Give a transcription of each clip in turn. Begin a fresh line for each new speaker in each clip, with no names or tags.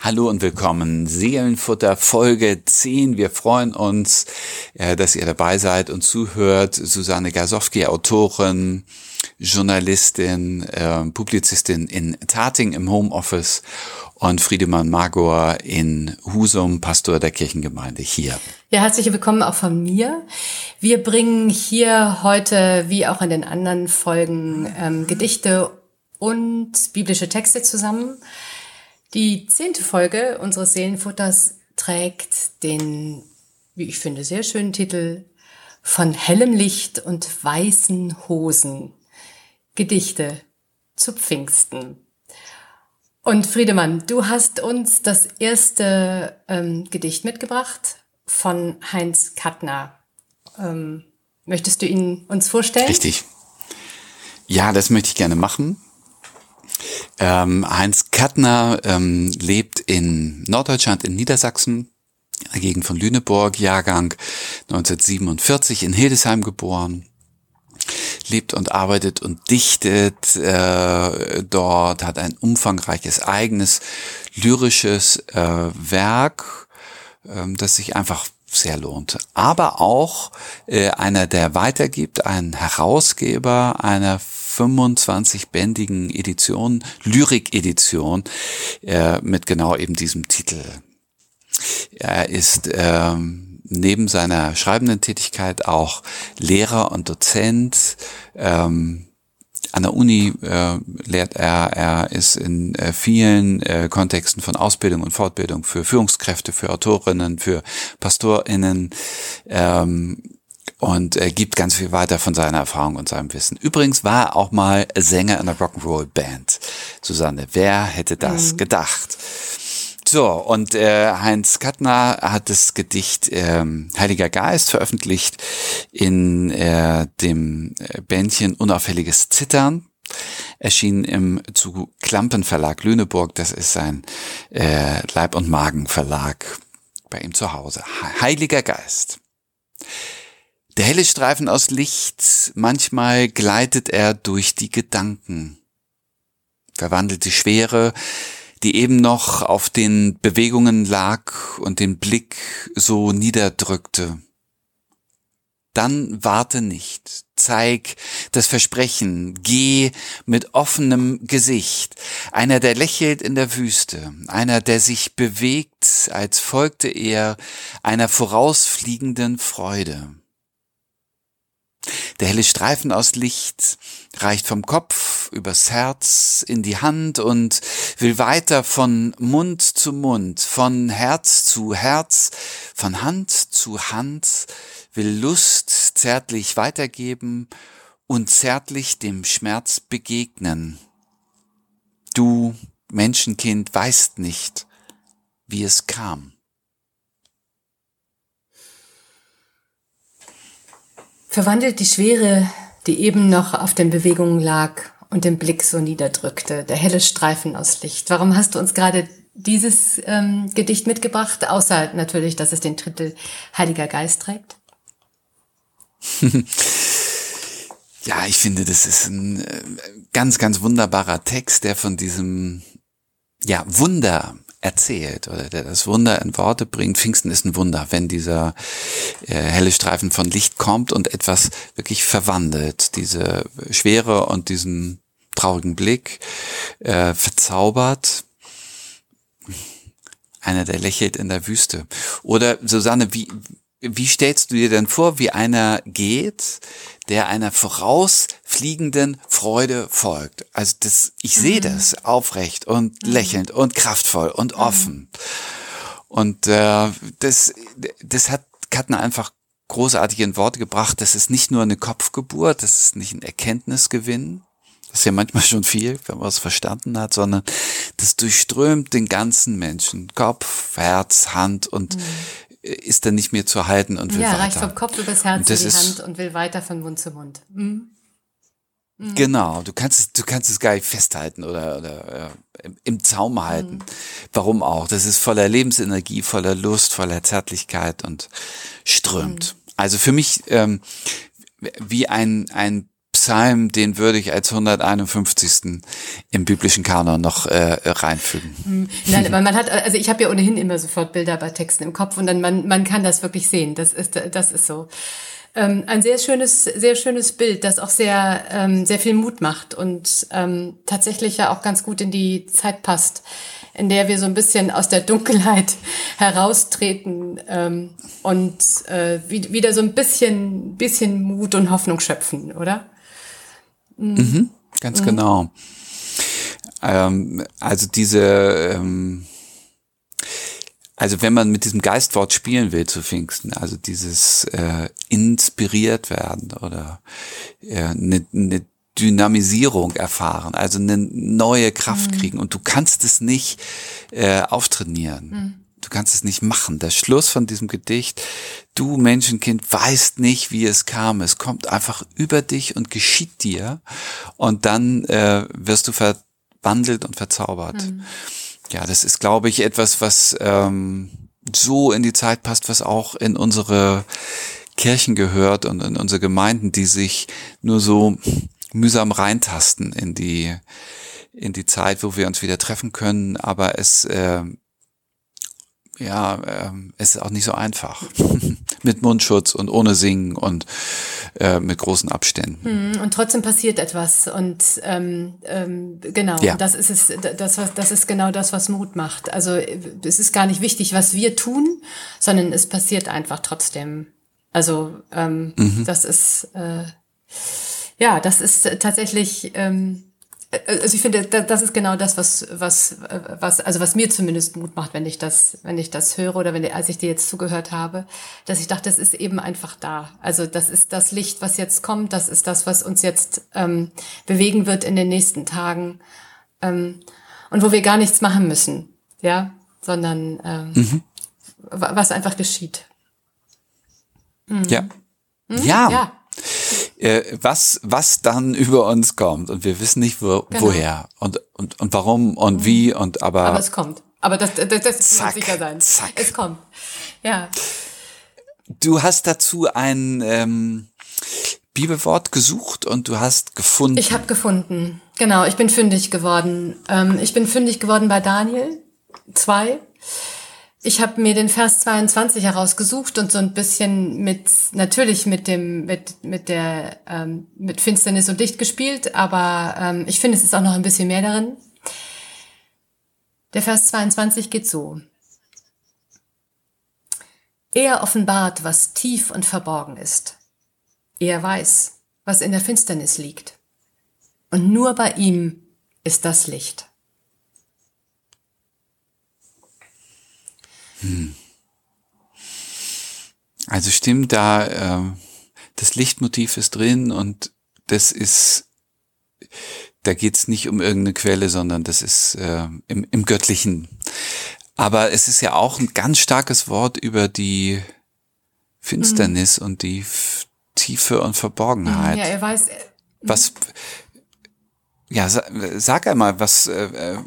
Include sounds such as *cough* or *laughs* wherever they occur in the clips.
Hallo und willkommen. Seelenfutter Folge 10. Wir freuen uns, äh, dass ihr dabei seid und zuhört. Susanne Gasowski, Autorin, Journalistin, äh, Publizistin in Tating im Homeoffice und Friedemann Magor in Husum, Pastor der Kirchengemeinde hier.
Ja, herzlich willkommen auch von mir. Wir bringen hier heute, wie auch in den anderen Folgen, ähm, Gedichte und biblische Texte zusammen. Die zehnte Folge unseres Seelenfutters trägt den, wie ich finde, sehr schönen Titel von hellem Licht und weißen Hosen. Gedichte zu Pfingsten. Und Friedemann, du hast uns das erste ähm, Gedicht mitgebracht von Heinz Kattner. Ähm, möchtest du ihn uns vorstellen?
Richtig. Ja, das möchte ich gerne machen. Ähm, Heinz Kattner ähm, lebt in Norddeutschland, in Niedersachsen, Gegend von Lüneburg, Jahrgang 1947, in Hildesheim geboren lebt und arbeitet und dichtet äh, dort, hat ein umfangreiches eigenes lyrisches äh, Werk, äh, das sich einfach sehr lohnt. Aber auch äh, einer, der weitergibt, ein Herausgeber einer 25-bändigen Edition, Lyrik-Edition, äh, mit genau eben diesem Titel. Er ist ähm, neben seiner schreibenden Tätigkeit auch Lehrer und Dozent. Ähm, an der Uni äh, lehrt er, er ist in äh, vielen äh, Kontexten von Ausbildung und Fortbildung für Führungskräfte, für Autorinnen, für PastorInnen ähm, und äh, gibt ganz viel weiter von seiner Erfahrung und seinem Wissen. Übrigens war er auch mal Sänger in einer Rock'n'Roll Band. Susanne, wer hätte das mhm. gedacht? So, und äh, Heinz Kattner hat das Gedicht ähm, Heiliger Geist veröffentlicht in äh, dem äh, Bändchen Unauffälliges Zittern. Erschien im zu Klampen Verlag Lüneburg. Das ist sein äh, Leib- und Magenverlag bei ihm zu Hause. Heiliger Geist. Der helle Streifen aus Licht, manchmal gleitet er durch die Gedanken, verwandelt die Schwere, die eben noch auf den Bewegungen lag und den Blick so niederdrückte. Dann warte nicht, zeig das Versprechen, geh mit offenem Gesicht, einer, der lächelt in der Wüste, einer, der sich bewegt, als folgte er einer vorausfliegenden Freude. Der helle Streifen aus Licht reicht vom Kopf übers Herz in die Hand und will weiter von Mund zu Mund, von Herz zu Herz, von Hand zu Hand, will Lust zärtlich weitergeben und zärtlich dem Schmerz begegnen. Du, Menschenkind, weißt nicht, wie es kam.
Verwandelt die Schwere, die eben noch auf den Bewegungen lag und den Blick so niederdrückte, der helle Streifen aus Licht. Warum hast du uns gerade dieses ähm, Gedicht mitgebracht, außer natürlich, dass es den Titel Heiliger Geist trägt? *laughs*
ja, ich finde, das ist ein äh, ganz, ganz wunderbarer Text, der von diesem ja, Wunder erzählt oder der das Wunder in Worte bringt. Pfingsten ist ein Wunder, wenn dieser äh, helle Streifen von Licht kommt und etwas wirklich verwandelt. Diese Schwere und diesen traurigen Blick äh, verzaubert. Einer, der lächelt in der Wüste. Oder Susanne, wie, wie stellst du dir denn vor, wie einer geht, der einer vorausfliegenden Freude folgt? Also das, ich mhm. sehe das aufrecht und mhm. lächelnd und kraftvoll und mhm. offen. Und äh, das, das hat Katner einfach großartig in Worte gebracht. Das ist nicht nur eine Kopfgeburt, das ist nicht ein Erkenntnisgewinn. Das ist ja manchmal schon viel, wenn man es verstanden hat, sondern das durchströmt den ganzen Menschen. Kopf, Herz, Hand und mhm ist dann nicht mehr zu halten und will ja, weiter. Ja, reicht
vom Kopf übers Herz in die Hand und will weiter von Mund zu Mund. Mhm.
Mhm. Genau, du kannst es, du kannst es gar nicht festhalten oder, oder äh, im Zaum halten. Mhm. Warum auch? Das ist voller Lebensenergie, voller Lust, voller Zärtlichkeit und strömt. Mhm. Also für mich ähm, wie ein, ein Psalm, den würde ich als 151. im biblischen Kanon noch äh, reinfügen.
Hm. Nein, aber man hat, also ich habe ja ohnehin immer sofort Bilder bei Texten im Kopf und dann man, man kann das wirklich sehen. Das ist, das ist so. Ähm, ein sehr schönes, sehr schönes Bild, das auch sehr, ähm, sehr viel Mut macht und ähm, tatsächlich ja auch ganz gut in die Zeit passt in der wir so ein bisschen aus der Dunkelheit *laughs* heraustreten ähm, und äh, wieder so ein bisschen, bisschen Mut und Hoffnung schöpfen, oder?
Mhm, mhm ganz mhm. genau. Ähm, also diese, ähm, also wenn man mit diesem Geistwort spielen will zu Pfingsten, also dieses äh, inspiriert werden oder äh, ne, ne Dynamisierung erfahren, also eine neue Kraft mhm. kriegen und du kannst es nicht äh, auftrainieren. Du kannst es nicht machen. Der Schluss von diesem Gedicht, du Menschenkind weißt nicht, wie es kam. Es kommt einfach über dich und geschieht dir und dann äh, wirst du verwandelt und verzaubert. Mhm. Ja, das ist, glaube ich, etwas, was ähm, so in die Zeit passt, was auch in unsere Kirchen gehört und in unsere Gemeinden, die sich nur so mühsam reintasten in die, in die Zeit, wo wir uns wieder treffen können, aber es, äh, ja, äh, es ist auch nicht so einfach. *laughs* mit Mundschutz und ohne Singen und äh, mit großen Abständen.
Hm, und trotzdem passiert etwas. Und ähm, ähm, genau, ja. das ist es, das, was, das ist genau das, was Mut macht. Also es ist gar nicht wichtig, was wir tun, sondern es passiert einfach trotzdem. Also ähm, mhm. das ist äh, ja, das ist tatsächlich, ähm, also ich finde, das ist genau das, was, was, was, also was mir zumindest Mut macht, wenn ich das, wenn ich das höre oder wenn, als ich dir jetzt zugehört habe, dass ich dachte, es ist eben einfach da. Also das ist das Licht, was jetzt kommt, das ist das, was uns jetzt ähm, bewegen wird in den nächsten Tagen ähm, und wo wir gar nichts machen müssen, ja, sondern ähm, mhm. was einfach geschieht.
Mhm. Ja. Mhm. ja. Ja äh, was, was dann *laughs* über uns kommt. Und wir wissen nicht, wo, genau. woher und, und, und warum und mhm. wie und aber.
Aber es kommt. Aber das, das, das zack, muss sicher sein. Zack. Es kommt. Ja.
Du hast dazu ein ähm, Bibelwort gesucht und du hast gefunden.
Ich habe gefunden. Genau, ich bin fündig geworden. Ähm, ich bin fündig geworden bei Daniel 2. Ich habe mir den Vers 22 herausgesucht und so ein bisschen mit natürlich mit dem mit mit der ähm, mit Finsternis und Licht gespielt, aber ähm, ich finde es ist auch noch ein bisschen mehr darin. Der Vers 22 geht so: Er offenbart, was tief und verborgen ist. Er weiß, was in der Finsternis liegt. Und nur bei ihm ist das Licht.
Hm. Also stimmt da, äh, das Lichtmotiv ist drin und das ist, da geht's nicht um irgendeine Quelle, sondern das ist äh, im, im Göttlichen. Aber es ist ja auch ein ganz starkes Wort über die Finsternis mhm. und die Tiefe und Verborgenheit.
Ja, er weiß. Äh,
was, ja, sag einmal, was, äh, äh,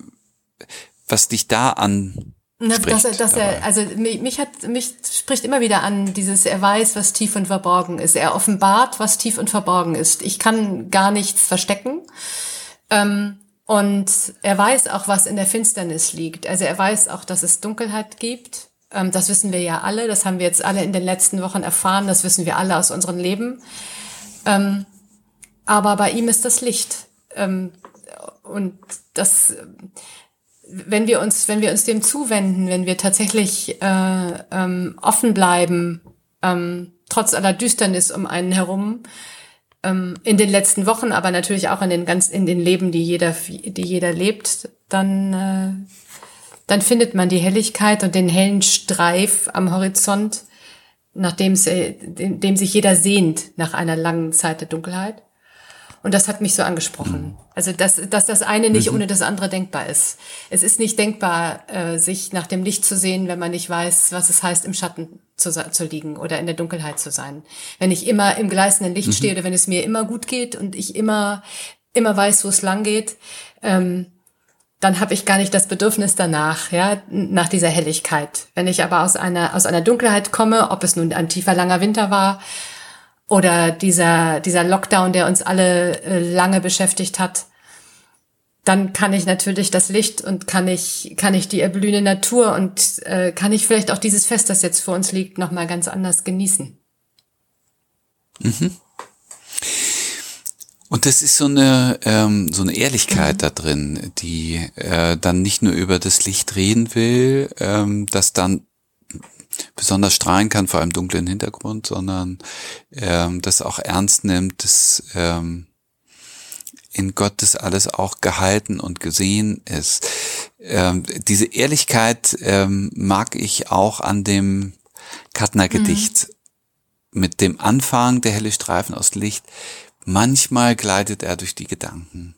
was dich da an
na, dass er, dass er, also mich hat, mich spricht immer wieder an dieses, er weiß, was tief und verborgen ist. Er offenbart, was tief und verborgen ist. Ich kann gar nichts verstecken. Ähm, und er weiß auch, was in der Finsternis liegt. Also er weiß auch, dass es Dunkelheit gibt. Ähm, das wissen wir ja alle. Das haben wir jetzt alle in den letzten Wochen erfahren. Das wissen wir alle aus unserem Leben. Ähm, aber bei ihm ist das Licht. Ähm, und das, wenn wir uns, wenn wir uns dem zuwenden, wenn wir tatsächlich äh, ähm, offen bleiben, ähm, trotz aller Düsternis um einen herum, ähm, in den letzten Wochen, aber natürlich auch in den ganz, in den Leben, die jeder, die jeder lebt, dann, äh, dann findet man die Helligkeit und den hellen Streif am Horizont, nachdem es, äh, dem, dem sich jeder sehnt nach einer langen Zeit der Dunkelheit. Und das hat mich so angesprochen. Mhm. Also, dass, dass das eine nicht mhm. ohne das andere denkbar ist. Es ist nicht denkbar, äh, sich nach dem Licht zu sehen, wenn man nicht weiß, was es heißt, im Schatten zu, zu liegen oder in der Dunkelheit zu sein. Wenn ich immer im gleißenden Licht mhm. stehe oder wenn es mir immer gut geht und ich immer, immer weiß, wo es lang geht, ähm, dann habe ich gar nicht das Bedürfnis danach, ja, nach dieser Helligkeit. Wenn ich aber aus einer, aus einer Dunkelheit komme, ob es nun ein tiefer, langer Winter war oder dieser, dieser Lockdown, der uns alle äh, lange beschäftigt hat, dann kann ich natürlich das Licht und kann ich, kann ich die erblühende Natur und äh, kann ich vielleicht auch dieses Fest, das jetzt vor uns liegt, nochmal ganz anders genießen.
Mhm. Und das ist so eine ähm, so eine Ehrlichkeit mhm. da drin, die äh, dann nicht nur über das Licht reden will, ähm, das dann besonders strahlen kann vor einem dunklen Hintergrund, sondern ähm, das auch ernst nimmt, das ähm, in Gottes alles auch gehalten und gesehen ist. Ähm, diese Ehrlichkeit ähm, mag ich auch an dem Kattner Gedicht. Mhm. Mit dem Anfang der helle Streifen aus Licht Manchmal gleitet er durch die Gedanken.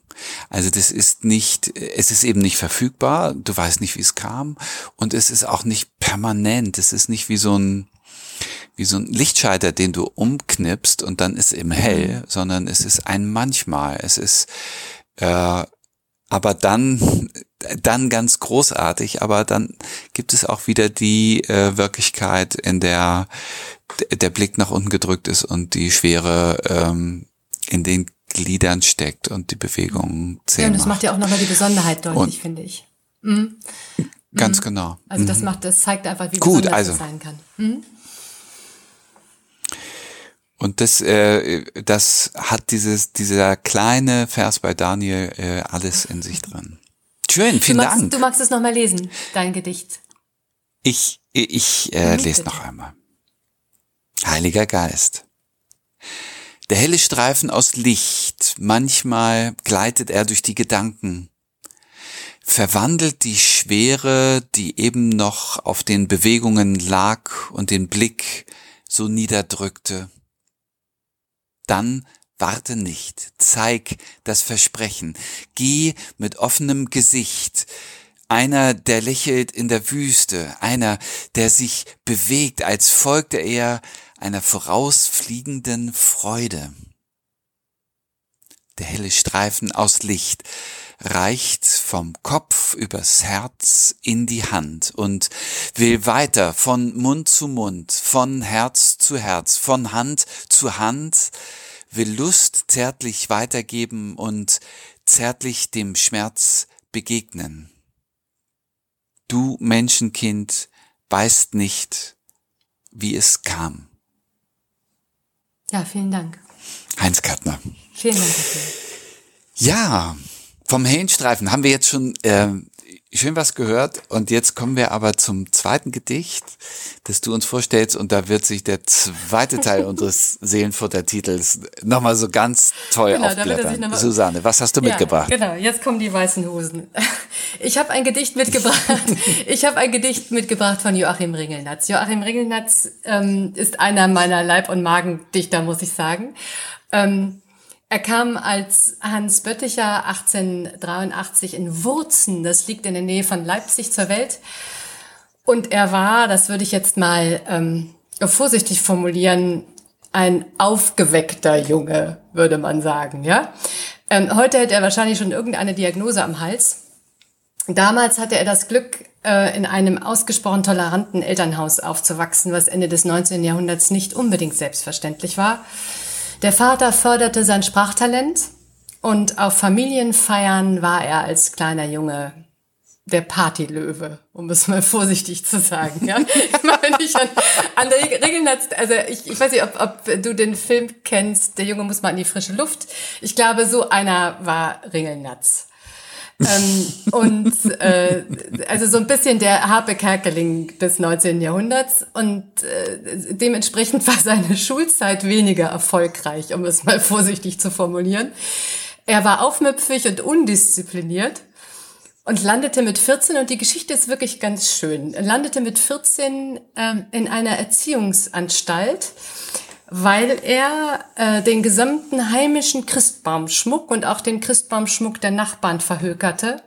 Also das ist nicht, es ist eben nicht verfügbar, du weißt nicht, wie es kam und es ist auch nicht permanent, es ist nicht wie so ein, wie so ein Lichtschalter, den du umknipst und dann ist eben hell, mhm. sondern es ist ein manchmal, es ist, äh, aber dann, dann ganz großartig, aber dann gibt es auch wieder die äh, Wirklichkeit, in der der Blick nach unten gedrückt ist und die Schwere ähm, in den Gliedern steckt und die Bewegung zählt. Ja, und
das macht ja auch nochmal die Besonderheit deutlich, finde ich. Mhm.
Ganz mhm. genau.
Also das mhm. macht, das zeigt einfach, wie
Gut,
besonders
also.
es sein kann. Mhm.
Und das, äh, das hat dieses, dieser kleine Vers bei Daniel äh, alles in sich drin. Schön, vielen
du magst,
Dank.
Du magst es nochmal lesen, dein Gedicht.
Ich, ich äh, lese noch einmal. Heiliger Geist. Der helle Streifen aus Licht, manchmal gleitet er durch die Gedanken, verwandelt die Schwere, die eben noch auf den Bewegungen lag und den Blick so niederdrückte. Dann warte nicht, zeig das Versprechen, geh mit offenem Gesicht, einer, der lächelt in der Wüste, einer, der sich bewegt, als folgte er einer vorausfliegenden Freude. Der helle Streifen aus Licht reicht vom Kopf übers Herz in die Hand und will weiter von Mund zu Mund, von Herz zu Herz, von Hand zu Hand, will Lust zärtlich weitergeben und zärtlich dem Schmerz begegnen. Du Menschenkind weißt nicht, wie es kam.
Ja, vielen Dank.
Heinz Kattner.
Vielen Dank. Dafür.
Ja, vom Hellenstreifen haben wir jetzt schon äh, schön was gehört und jetzt kommen wir aber zum zweiten Gedicht, das du uns vorstellst und da wird sich der zweite Teil *laughs* unseres Seelenfuttertitels nochmal so ganz toll genau, aufblättern. Susanne, was hast du ja, mitgebracht?
Genau, jetzt kommen die weißen Hosen. *laughs* Ich habe ein Gedicht mitgebracht. *laughs* ich habe ein Gedicht mitgebracht von Joachim Ringelnatz. Joachim Ringelnatz ähm, ist einer meiner Leib- und Magendichter, muss ich sagen. Ähm, er kam als Hans Bötticher 1883 in Wurzen, das liegt in der Nähe von Leipzig, zur Welt. Und er war, das würde ich jetzt mal ähm, vorsichtig formulieren, ein aufgeweckter Junge, würde man sagen. Ja. Ähm, heute hätte er wahrscheinlich schon irgendeine Diagnose am Hals. Damals hatte er das Glück, äh, in einem ausgesprochen toleranten Elternhaus aufzuwachsen, was Ende des 19. Jahrhunderts nicht unbedingt selbstverständlich war. Der Vater förderte sein Sprachtalent und auf Familienfeiern war er als kleiner Junge der Partylöwe, um es mal *laughs* vorsichtig zu sagen. Ja? Ich an, an Regelnatz, also ich, ich weiß nicht, ob, ob du den Film kennst, der Junge muss mal in die frische Luft. Ich glaube, so einer war Ringelnatz ähm, und äh, also so ein bisschen der Harpe Kerkeling des 19. Jahrhunderts und äh, dementsprechend war seine Schulzeit weniger erfolgreich, um es mal vorsichtig zu formulieren. Er war aufmüpfig und undiszipliniert und landete mit 14, und die Geschichte ist wirklich ganz schön, landete mit 14 ähm, in einer Erziehungsanstalt, weil er äh, den gesamten heimischen Christbaumschmuck und auch den Christbaumschmuck der Nachbarn verhökerte,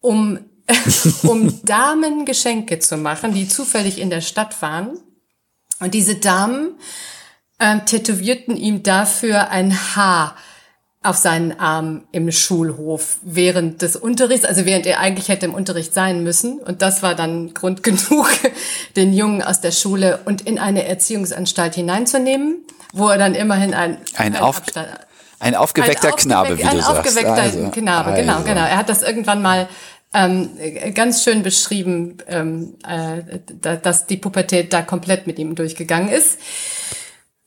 um, *laughs* um Damen Geschenke zu machen, die zufällig in der Stadt waren. Und diese Damen äh, tätowierten ihm dafür ein Haar auf seinen Arm im Schulhof während des Unterrichts, also während er eigentlich hätte im Unterricht sein müssen. Und das war dann Grund *laughs* genug, den Jungen aus der Schule und in eine Erziehungsanstalt hineinzunehmen, wo er dann immerhin ein,
ein, ein, auf, ein aufgeweckter ein Knabe, wie
ein
du sagst.
Ein aufgeweckter also, Knabe, genau, also. genau. Er hat das irgendwann mal ähm, ganz schön beschrieben, ähm, äh, dass die Pubertät da komplett mit ihm durchgegangen ist.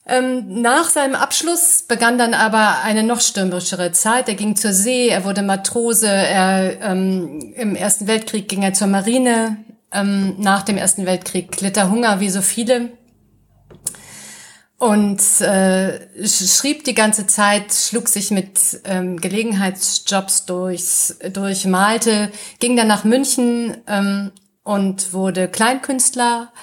Ähm, nach seinem Abschluss begann dann aber eine noch stürmischere Zeit. Er ging zur See, er wurde Matrose, er, ähm, im Ersten Weltkrieg ging er zur Marine. Ähm, nach dem Ersten Weltkrieg litt er Hunger wie so viele und äh, schrieb die ganze Zeit, schlug sich mit ähm, Gelegenheitsjobs durchs, durch, malte, ging dann nach München ähm, und wurde Kleinkünstler,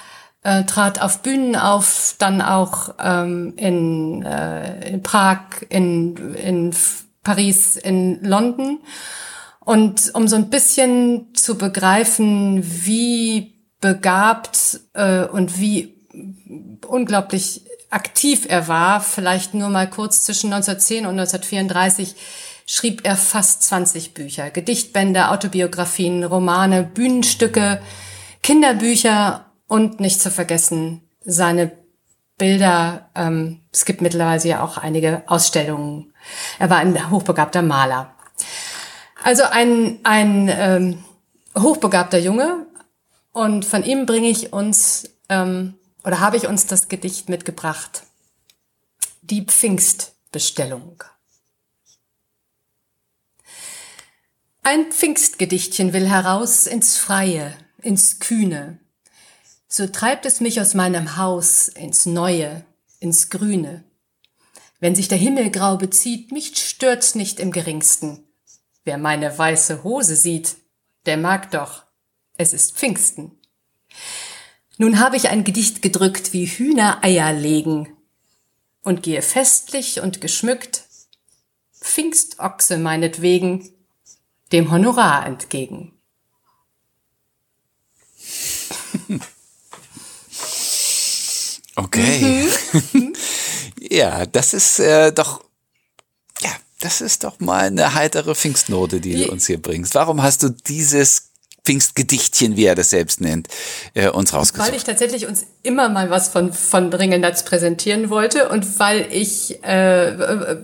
äh, trat auf Bühnen auf, dann auch ähm, in, äh, in Prag, in, in Paris, in London. Und um so ein bisschen zu begreifen, wie begabt äh, und wie unglaublich aktiv er war, vielleicht nur mal kurz zwischen 1910 und 1934, schrieb er fast 20 Bücher, Gedichtbände, Autobiografien, Romane, Bühnenstücke, Kinderbücher und nicht zu vergessen seine Bilder. Ähm, es gibt mittlerweile ja auch einige Ausstellungen. Er war ein hochbegabter Maler. Also ein, ein ähm, hochbegabter Junge. Und von ihm bringe ich uns ähm, oder habe ich uns das Gedicht mitgebracht. Die Pfingstbestellung. Ein Pfingstgedichtchen will heraus ins Freie, ins Kühne, so treibt es mich aus meinem Haus ins Neue, ins Grüne. Wenn sich der Himmel grau bezieht, mich stört's nicht im geringsten. Wer meine weiße Hose sieht, der mag doch, es ist Pfingsten. Nun habe ich ein Gedicht gedrückt wie Hühner Eier legen und gehe festlich und geschmückt, Pfingstochse meinetwegen, dem Honorar entgegen. *laughs*
Okay. Mhm. *laughs* ja, das ist äh, doch, ja, das ist doch mal eine heitere Pfingstnote, die du uns hier bringst. Warum hast du dieses Pfingstgedichtchen, wie er das selbst nennt, äh, uns rausgesucht.
Weil ich tatsächlich uns immer mal was von, von Ringelnatz präsentieren wollte und weil ich, äh, äh,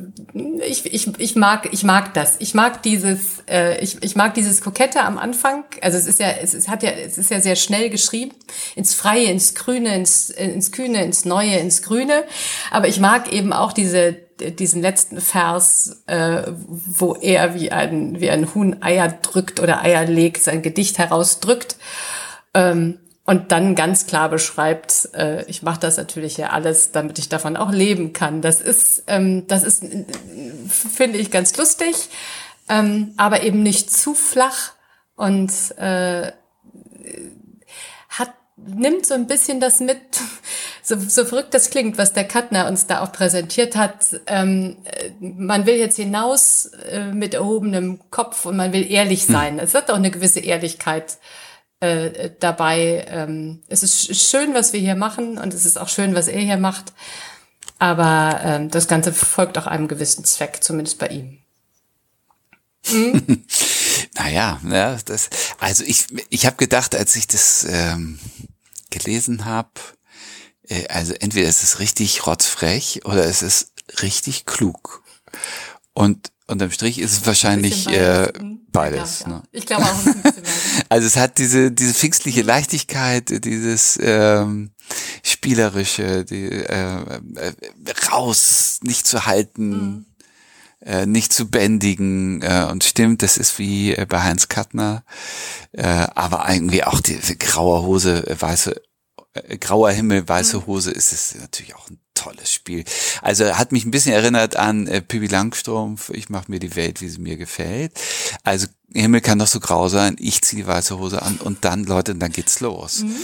ich, ich, ich mag, ich mag das. Ich mag dieses, äh, ich, ich mag dieses Kokette am Anfang. Also es ist ja, es, es hat ja, es ist ja sehr schnell geschrieben. Ins Freie, ins Grüne, ins, ins Kühne, ins Neue, ins Grüne. Aber ich mag eben auch diese, diesen letzten Vers, äh, wo er wie ein, wie ein Huhn Eier drückt oder Eier legt, sein Gedicht herausdrückt. Ähm, und dann ganz klar beschreibt, äh, ich mache das natürlich ja alles, damit ich davon auch leben kann. Das ist, ähm, das ist, finde ich, ganz lustig, ähm, aber eben nicht zu flach und äh, nimmt so ein bisschen das mit, so, so verrückt das klingt, was der Kattner uns da auch präsentiert hat. Ähm, man will jetzt hinaus äh, mit erhobenem Kopf und man will ehrlich hm. sein. Es wird auch eine gewisse Ehrlichkeit äh, dabei. Ähm, es ist schön, was wir hier machen und es ist auch schön, was er hier macht. Aber ähm, das Ganze folgt auch einem gewissen Zweck, zumindest bei ihm.
Hm? *laughs* naja, ja, das, also ich, ich habe gedacht, als ich das ähm, gelesen habe, äh, also entweder ist es richtig rotzfrech oder es ist richtig klug. Und unterm Strich ist es wahrscheinlich beides. Äh, beides ja, ja. Ne?
Ich glaube auch. *laughs*
also es hat diese diese pfingstliche Leichtigkeit, dieses ähm, spielerische, die äh, äh, raus, nicht zu halten. Mhm äh, nicht zu bändigen äh, und stimmt, das ist wie äh, bei Heinz Kattner, äh, aber irgendwie auch die, die graue Hose, äh, weiße äh, grauer Himmel, weiße mhm. Hose ist es natürlich auch ein tolles Spiel. Also hat mich ein bisschen erinnert an äh, Pippi Langstrumpf, ich mache mir die Welt, wie sie mir gefällt. Also Himmel kann doch so grau sein, ich ziehe die weiße Hose an und dann, Leute, dann geht's los. Mhm.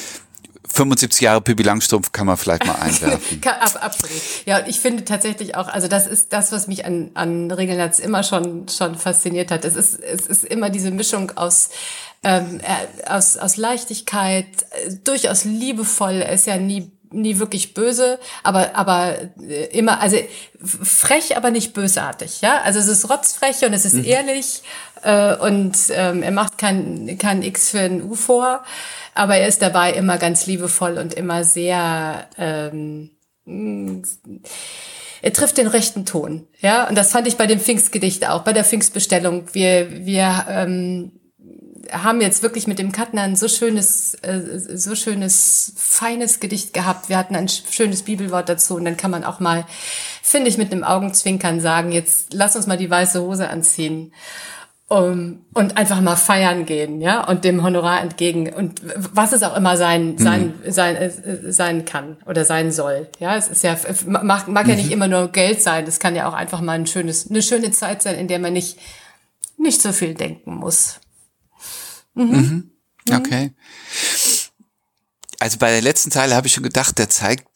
75 Jahre Pippi Langstrumpf kann man vielleicht mal *laughs* einwerfen.
Absolut. Ja, ich finde tatsächlich auch, also das ist das, was mich an, an Regelnatz immer schon, schon fasziniert hat. Es ist, es ist immer diese Mischung aus, ähm, aus, aus Leichtigkeit, äh, durchaus liebevoll. Er ist ja nie nie wirklich böse, aber aber äh, immer also frech, aber nicht bösartig, ja. Also es ist rotzfrech und es ist mhm. ehrlich äh, und ähm, er macht kein kein X für ein U vor, aber er ist dabei immer ganz liebevoll und immer sehr ähm, er trifft den rechten Ton, ja. Und das fand ich bei dem Pfingstgedicht auch, bei der Pfingstbestellung. Wir wir ähm, haben jetzt wirklich mit dem Katner ein so schönes, äh, so schönes, feines Gedicht gehabt. Wir hatten ein schönes Bibelwort dazu und dann kann man auch mal, finde ich, mit einem Augenzwinkern sagen, jetzt lass uns mal die weiße Hose anziehen. Um, und einfach mal feiern gehen, ja, und dem Honorar entgegen und was es auch immer sein sein mhm. sein äh, sein kann oder sein soll, ja, es ist ja mag, mag mhm. ja nicht mhm. immer nur Geld sein, es kann ja auch einfach mal ein schönes eine schöne Zeit sein, in der man nicht nicht so viel denken muss.
Mhm. Mhm. mhm. Okay. Also bei der letzten Zeile habe ich schon gedacht, der zeigt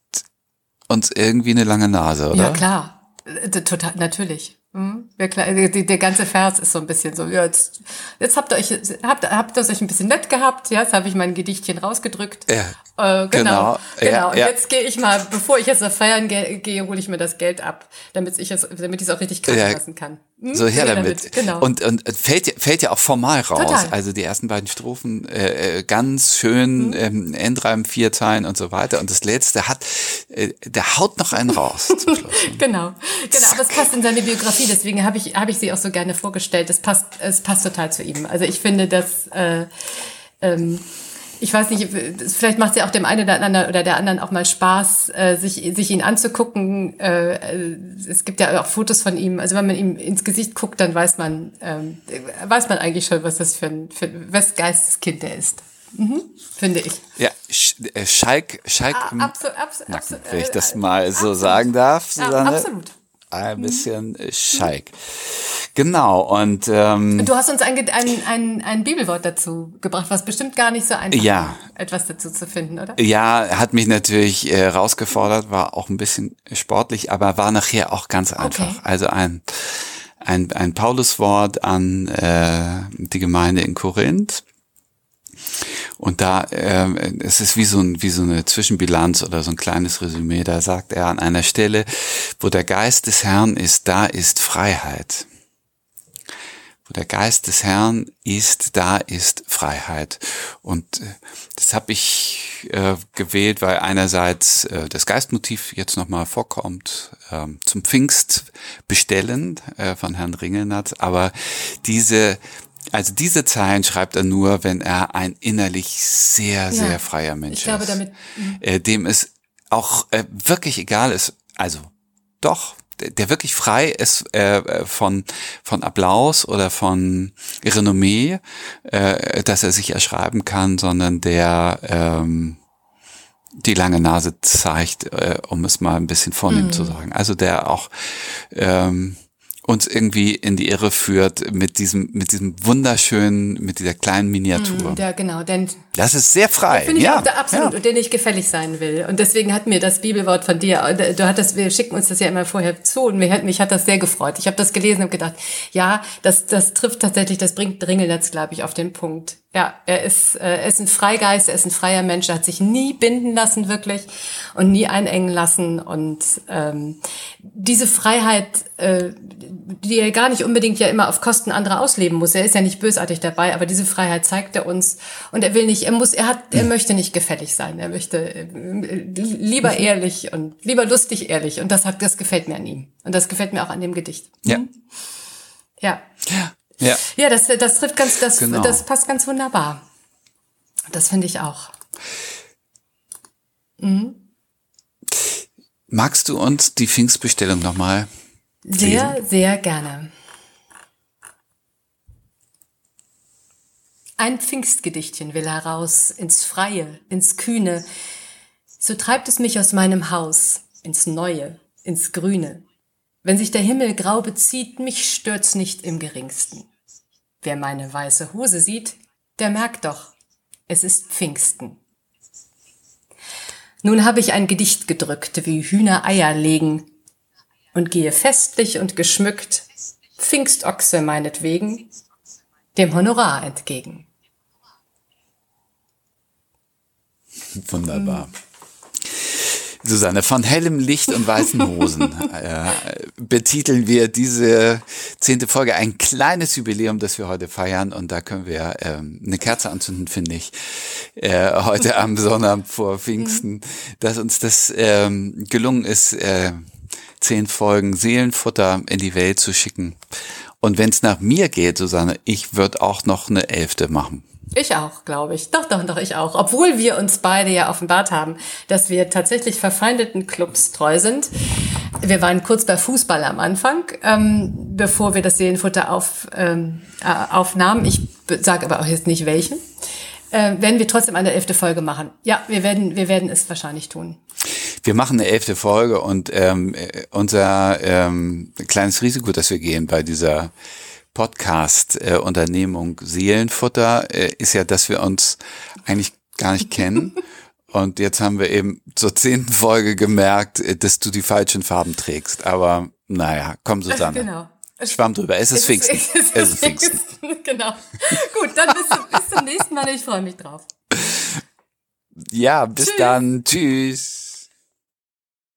uns irgendwie eine lange Nase, oder?
Ja, klar. Äh, total, natürlich. Mhm. Ja, klar, der, der ganze Vers ist so ein bisschen so, ja, jetzt, jetzt habt ihr euch, habt, habt ihr euch ein bisschen nett gehabt, ja, jetzt habe ich mein Gedichtchen rausgedrückt. Ja. Äh, genau, genau. genau. Ja, und ja. jetzt gehe ich mal, bevor ich jetzt auf Feiern gehe, gehe hole ich mir das Geld ab, damit ich es, damit ich es auch richtig krachen lassen kann.
Hm? So her damit. damit. Genau. Und, und fällt, fällt ja auch formal raus. Total. Also die ersten beiden Strophen äh, äh ganz schön mhm. ähm, Endreim, Vierteilen und so weiter. Und das letzte hat, äh, der haut noch einen raus zum *laughs* Schluss.
genau, genau. Aber es passt in seine Biografie. Deswegen habe ich habe ich sie auch so gerne vorgestellt. Es passt es passt total zu ihm. Also ich finde, dass äh, ähm, ich weiß nicht, vielleicht macht es ja auch dem einen oder anderen oder der anderen auch mal Spaß, äh, sich, sich ihn anzugucken. Äh, äh, es gibt ja auch Fotos von ihm. Also wenn man ihm ins Gesicht guckt, dann weiß man, ähm, weiß man eigentlich schon, was das für ein, für ein Westgeisteskind der ist. Mhm, finde ich.
Ja, äh, Schalk, Schalk ah, absolut, absolut, wenn ich das mal so sagen darf, Susanne. Ja, absolut ein bisschen Schalk. Genau, und ähm,
du hast uns ein, ein, ein, ein Bibelwort dazu gebracht, was bestimmt gar nicht so einfach ja, etwas dazu zu finden, oder?
Ja, hat mich natürlich äh, rausgefordert, war auch ein bisschen sportlich, aber war nachher auch ganz einfach. Okay. Also ein, ein, ein Pauluswort an äh, die Gemeinde in Korinth. Und da, äh, es ist wie so, ein, wie so eine Zwischenbilanz oder so ein kleines Resümee. Da sagt er an einer Stelle, wo der Geist des Herrn ist, da ist Freiheit. Wo der Geist des Herrn ist, da ist Freiheit. Und äh, das habe ich äh, gewählt, weil einerseits äh, das Geistmotiv jetzt nochmal vorkommt, äh, zum Pfingst bestellen äh, von Herrn Ringelnatz, aber diese also diese Zeilen schreibt er nur, wenn er ein innerlich sehr, sehr ja, freier Mensch ich glaube, ist. Damit, mhm. äh, dem es auch äh, wirklich egal ist. Also doch, der wirklich frei ist äh, von von Applaus oder von Renommee, äh, dass er sich erschreiben kann, sondern der ähm, die lange Nase zeigt, äh, um es mal ein bisschen vornehm mm. zu sagen. Also der auch ähm, uns irgendwie in die Irre führt mit diesem, mit diesem wunderschönen, mit dieser kleinen Miniatur.
Mm, ja, genau, denn
das ist sehr frei.
Finde ich ja, auch absolut, ja. und den ich gefällig sein will. Und deswegen hat mir das Bibelwort von dir, du hattest, wir schicken uns das ja immer vorher zu und mich hat, mich hat das sehr gefreut. Ich habe das gelesen und gedacht, ja, das, das trifft tatsächlich, das bringt Dringelnetz, glaube ich, auf den Punkt. Ja, er ist, äh, er ist ein Freigeist, er ist ein freier Mensch, er hat sich nie binden lassen wirklich und nie einengen lassen. Und ähm, diese Freiheit, äh, die er gar nicht unbedingt ja immer auf Kosten anderer ausleben muss. Er ist ja nicht bösartig dabei, aber diese Freiheit zeigt er uns. Und er will nicht, er muss, er hat, er möchte nicht gefällig sein. Er möchte äh, lieber mhm. ehrlich und lieber lustig ehrlich. Und das hat, das gefällt mir an ihm. Und das gefällt mir auch an dem Gedicht.
Ja.
Mhm. Ja. Ja. Ja, das, das trifft ganz, das, genau. das passt ganz wunderbar. Das finde ich auch.
Mhm. Magst du uns die Pfingstbestellung nochmal?
Sehr, sehr gerne. Ein Pfingstgedichtchen will heraus, ins Freie, ins Kühne. So treibt es mich aus meinem Haus, ins Neue, ins Grüne. Wenn sich der Himmel grau bezieht, mich stört's nicht im geringsten. Wer meine weiße Hose sieht, der merkt doch, es ist Pfingsten. Nun habe ich ein Gedicht gedrückt, wie Hühner Eier legen, und gehe festlich und geschmückt, Pfingstochse meinetwegen, dem Honorar entgegen.
Wunderbar. Susanne, von hellem Licht und weißen Hosen *laughs* äh, betiteln wir diese zehnte Folge ein kleines Jubiläum, das wir heute feiern und da können wir ähm, eine Kerze anzünden, finde ich, äh, heute *laughs* am Sonnabend vor Pfingsten, dass uns das ähm, gelungen ist, äh, zehn Folgen Seelenfutter in die Welt zu schicken. Und wenn es nach mir geht, Susanne, ich würde auch noch eine elfte machen.
Ich auch, glaube ich. Doch, doch, doch, ich auch. Obwohl wir uns beide ja offenbart haben, dass wir tatsächlich verfeindeten Clubs treu sind. Wir waren kurz bei Fußball am Anfang, ähm, bevor wir das Seelenfutter auf, ähm, äh, aufnahmen. Ich sage aber auch jetzt nicht welchen. Äh, werden wir trotzdem eine elfte Folge machen. Ja, wir werden, wir werden es wahrscheinlich tun.
Wir machen eine elfte Folge und ähm, äh, unser ähm, kleines Risiko, das wir gehen bei dieser Podcast-Unternehmung Seelenfutter äh, ist ja, dass wir uns eigentlich gar nicht kennen. *laughs* Und jetzt haben wir eben zur zehnten Folge gemerkt, äh, dass du die falschen Farben trägst. Aber naja, komm Susanne. Genau. Schwamm drüber. Es ist Pfingsten.
Es ist *laughs* Pfingsten. Genau. Gut, dann bis, bis zum nächsten Mal. Ich freue mich drauf.
Ja, bis Tschüss. dann. Tschüss.